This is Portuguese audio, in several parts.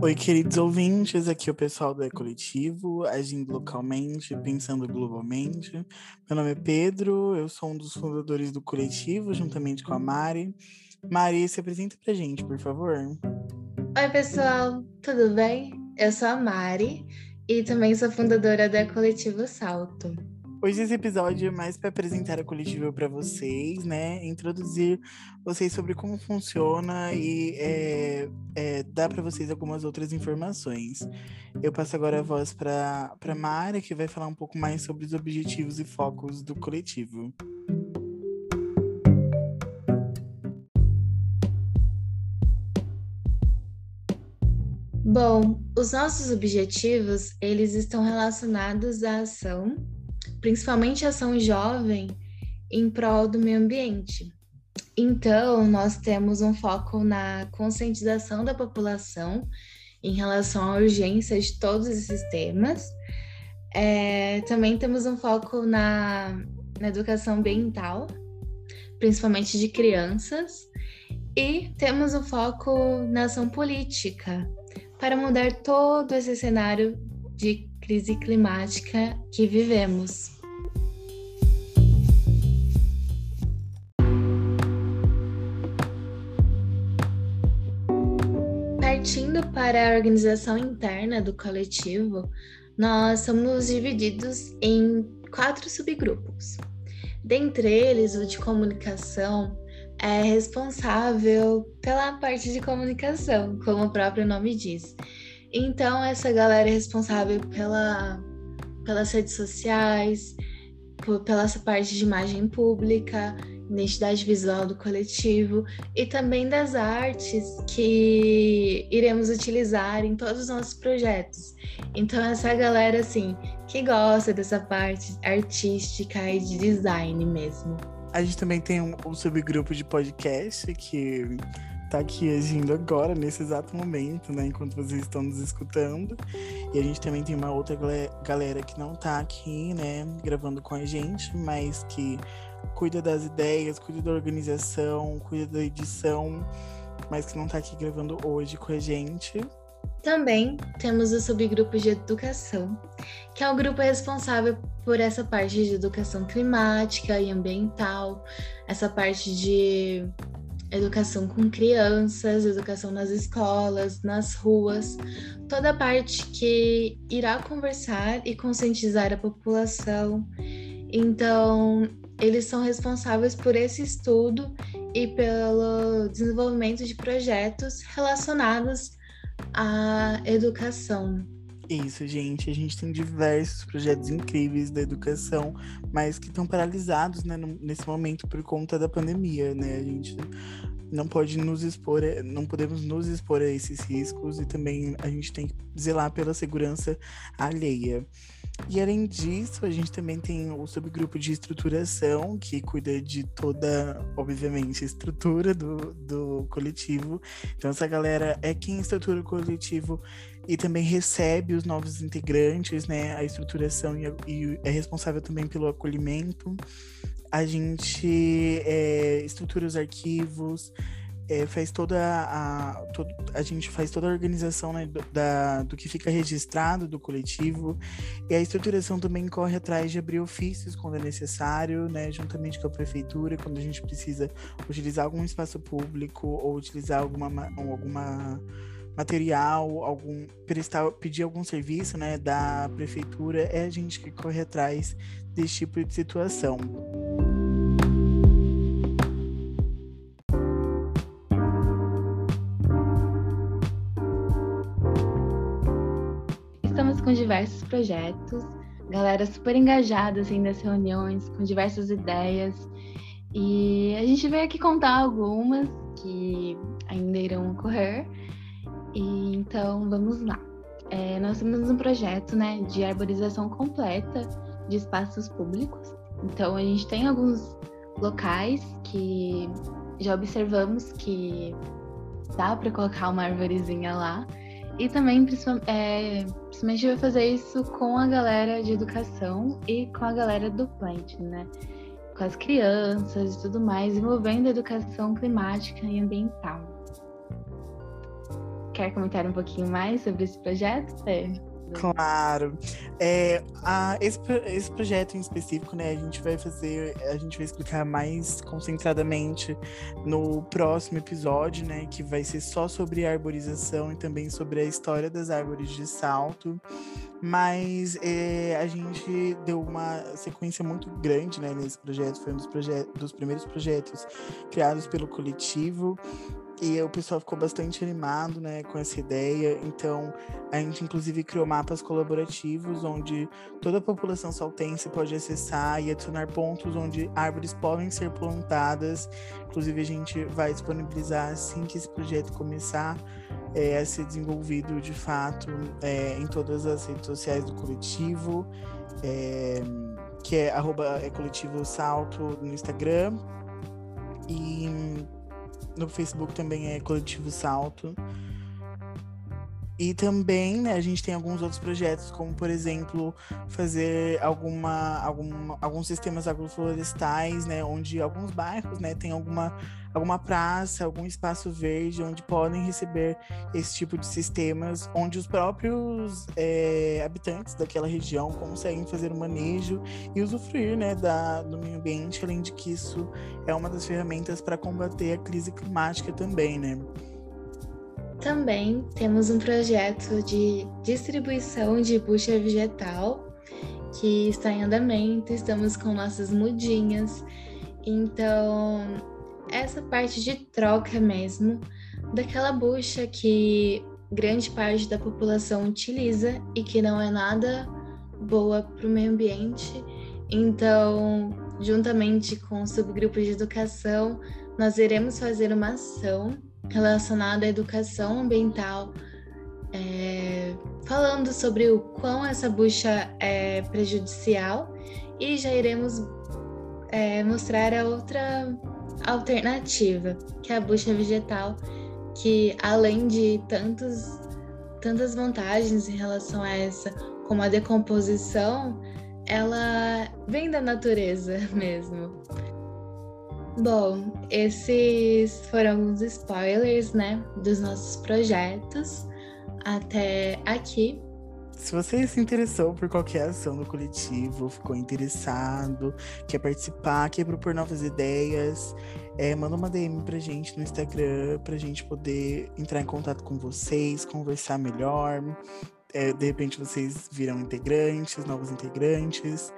Oi, queridos ouvintes, aqui é o pessoal do E-Coletivo, agindo localmente, pensando globalmente. Meu nome é Pedro, eu sou um dos fundadores do coletivo, juntamente com a Mari. Mari, se apresenta pra gente, por favor. Oi, pessoal, tudo bem? Eu sou a Mari e também sou fundadora do E-Coletivo Salto. Hoje esse episódio é mais para apresentar a coletiva para vocês, né? Introduzir vocês sobre como funciona e é, é, dar para vocês algumas outras informações. Eu passo agora a voz para a Mara, que vai falar um pouco mais sobre os objetivos e focos do coletivo. Bom, os nossos objetivos, eles estão relacionados à ação principalmente ação jovem, em prol do meio ambiente. Então, nós temos um foco na conscientização da população em relação à urgência de todos esses temas. É, também temos um foco na, na educação ambiental, principalmente de crianças. E temos um foco na ação política, para mudar todo esse cenário de crise climática que vivemos. Partindo para a organização interna do coletivo, nós somos divididos em quatro subgrupos. Dentre eles, o de comunicação é responsável pela parte de comunicação, como o próprio nome diz. Então, essa galera é responsável pela, pelas redes sociais, por, pela essa parte de imagem pública, identidade visual do coletivo e também das artes que iremos utilizar em todos os nossos projetos. Então, essa galera, assim, que gosta dessa parte artística e de design mesmo. A gente também tem um, um subgrupo de podcast que tá aqui agindo agora, nesse exato momento, né? Enquanto vocês estão nos escutando. E a gente também tem uma outra galera que não tá aqui, né? Gravando com a gente, mas que cuida das ideias, cuida da organização, cuida da edição, mas que não tá aqui gravando hoje com a gente. Também temos o subgrupo de educação, que é o grupo responsável por essa parte de educação climática e ambiental, essa parte de educação com crianças, educação nas escolas, nas ruas, toda a parte que irá conversar e conscientizar a população. Então, eles são responsáveis por esse estudo e pelo desenvolvimento de projetos relacionados à educação. Isso, gente. A gente tem diversos projetos incríveis da educação, mas que estão paralisados né, nesse momento por conta da pandemia, né? A gente não pode nos expor, não podemos nos expor a esses riscos e também a gente tem que zelar pela segurança alheia. E além disso, a gente também tem o subgrupo de estruturação, que cuida de toda, obviamente, a estrutura do, do coletivo. Então, essa galera é quem estrutura o coletivo e também recebe os novos integrantes, né? A estruturação e, e é responsável também pelo acolhimento. A gente é, estrutura os arquivos, é, faz toda a, todo, a gente faz toda a organização né, do, da, do que fica registrado do coletivo e a estruturação também corre atrás de abrir ofícios quando é necessário, né, juntamente com a prefeitura, quando a gente precisa utilizar algum espaço público ou utilizar alguma, alguma material, algum prestar, pedir algum serviço, né, da prefeitura, é a gente que corre atrás desse tipo de situação. Com diversos projetos, galera super engajada assim nas reuniões, com diversas ideias. E a gente veio aqui contar algumas que ainda irão ocorrer. E então vamos lá. É, nós temos um projeto né, de arborização completa de espaços públicos. Então a gente tem alguns locais que já observamos que dá para colocar uma arvorezinha lá. E também, é, principalmente, vai fazer isso com a galera de educação e com a galera do Plant, né? Com as crianças e tudo mais, envolvendo a educação climática e ambiental. quer comentar um pouquinho mais sobre esse projeto, Fer? Claro. É, a, esse, esse projeto em específico, né, a gente vai fazer, a gente vai explicar mais concentradamente no próximo episódio, né, que vai ser só sobre arborização e também sobre a história das árvores de salto. Mas é, a gente deu uma sequência muito grande né, nesse projeto, foi um dos, dos primeiros projetos criados pelo coletivo e o pessoal ficou bastante animado né, com essa ideia. Então, a gente inclusive criou mapas colaborativos onde toda a população saltense pode acessar e adicionar pontos onde árvores podem ser plantadas. Inclusive, a gente vai disponibilizar assim que esse projeto começar é, a ser desenvolvido de fato é, em todas as redes sociais do coletivo, é, que é, arroba, é coletivo salto no Instagram. E no Facebook também é Coletivo Salto. E também, né, a gente tem alguns outros projetos, como, por exemplo, fazer alguma, algum, alguns sistemas agroflorestais, né, onde alguns bairros, né, tem alguma, alguma praça, algum espaço verde, onde podem receber esse tipo de sistemas, onde os próprios é, habitantes daquela região conseguem fazer o manejo e usufruir, né, da, do meio ambiente, além de que isso é uma das ferramentas para combater a crise climática também, né. Também temos um projeto de distribuição de bucha vegetal que está em andamento, estamos com nossas mudinhas. Então, essa parte de troca mesmo daquela bucha que grande parte da população utiliza e que não é nada boa para o meio ambiente. Então, juntamente com o subgrupo de educação, nós iremos fazer uma ação relacionado à educação ambiental, é, falando sobre o quão essa bucha é prejudicial e já iremos é, mostrar a outra alternativa, que é a bucha vegetal, que além de tantos, tantas vantagens em relação a essa, como a decomposição, ela vem da natureza mesmo. Bom, esses foram alguns spoilers, né, dos nossos projetos até aqui. Se você se interessou por qualquer ação do coletivo, ficou interessado, quer participar, quer propor novas ideias, é, manda uma DM pra gente no Instagram, pra gente poder entrar em contato com vocês, conversar melhor. É, de repente vocês viram integrantes, novos integrantes.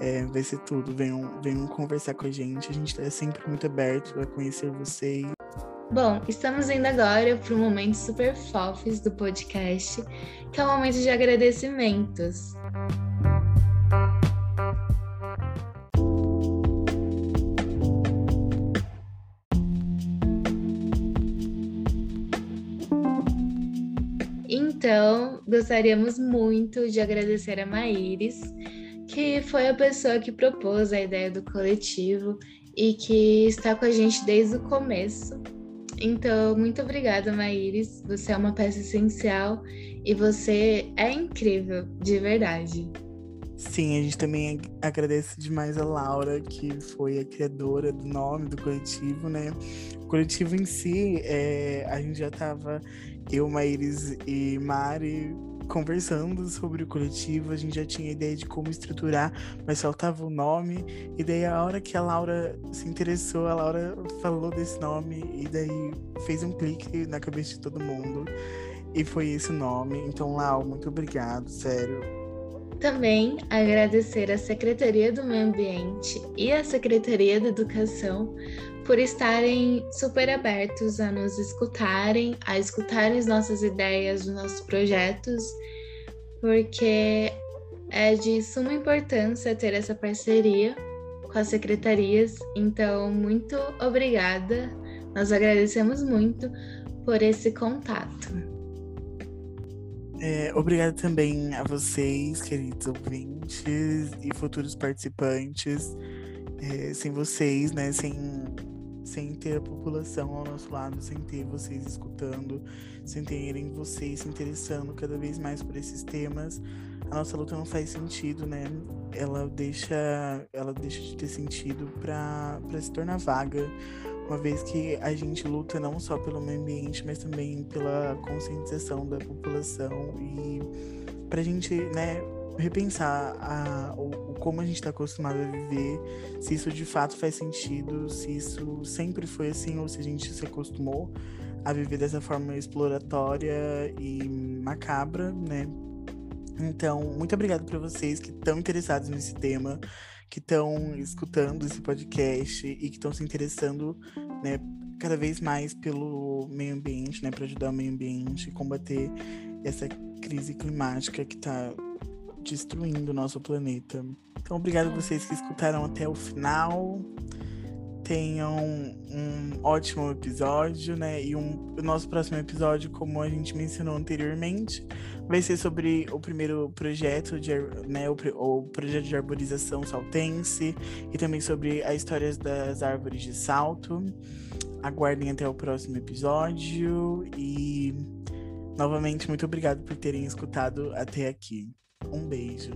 É, vai ser tudo. Venham, venham conversar com a gente. A gente está sempre muito aberto a conhecer vocês. Bom, estamos indo agora para o momento super fofes do podcast, que é o momento de agradecimentos. Então, gostaríamos muito de agradecer a Maíris, que foi a pessoa que propôs a ideia do coletivo e que está com a gente desde o começo. Então, muito obrigada, Maíris. Você é uma peça essencial e você é incrível, de verdade. Sim, a gente também agradece demais a Laura, que foi a criadora do nome do coletivo, né? O coletivo em si, é, a gente já estava, eu, Maíris e Mari, conversando sobre o coletivo, a gente já tinha ideia de como estruturar, mas faltava o nome. E daí a hora que a Laura se interessou, a Laura falou desse nome e daí fez um clique na cabeça de todo mundo. E foi esse nome. Então, Lau, muito obrigado, sério. Também agradecer à Secretaria do Meio Ambiente e à Secretaria da Educação por estarem super abertos a nos escutarem, a escutarem as nossas ideias, os nossos projetos, porque é de suma importância ter essa parceria com as secretarias. Então, muito obrigada. Nós agradecemos muito por esse contato. É, obrigada também a vocês, queridos ouvintes e futuros participantes. É, sem vocês, né, sem sem ter a população ao nosso lado, sem ter vocês escutando, sem terem vocês se interessando cada vez mais por esses temas, a nossa luta não faz sentido, né? Ela deixa, ela deixa de ter sentido para se tornar vaga, uma vez que a gente luta não só pelo meio ambiente, mas também pela conscientização da população e para a gente, né, repensar a, o, como a gente está acostumado a viver, se isso de fato faz sentido, se isso sempre foi assim ou se a gente se acostumou a viver dessa forma exploratória e macabra, né? Então, muito obrigado para vocês que estão interessados nesse tema, que estão escutando esse podcast e que estão se interessando, né, cada vez mais pelo meio ambiente, né, para ajudar o meio ambiente, combater essa crise climática que está destruindo o nosso planeta. Então, obrigado a vocês que escutaram até o final. Tenham um ótimo episódio, né? E um, o nosso próximo episódio, como a gente mencionou anteriormente, vai ser sobre o primeiro projeto, de, né? O, o projeto de arborização saltense e também sobre as histórias das árvores de salto. Aguardem até o próximo episódio e novamente muito obrigado por terem escutado até aqui. Um beijo.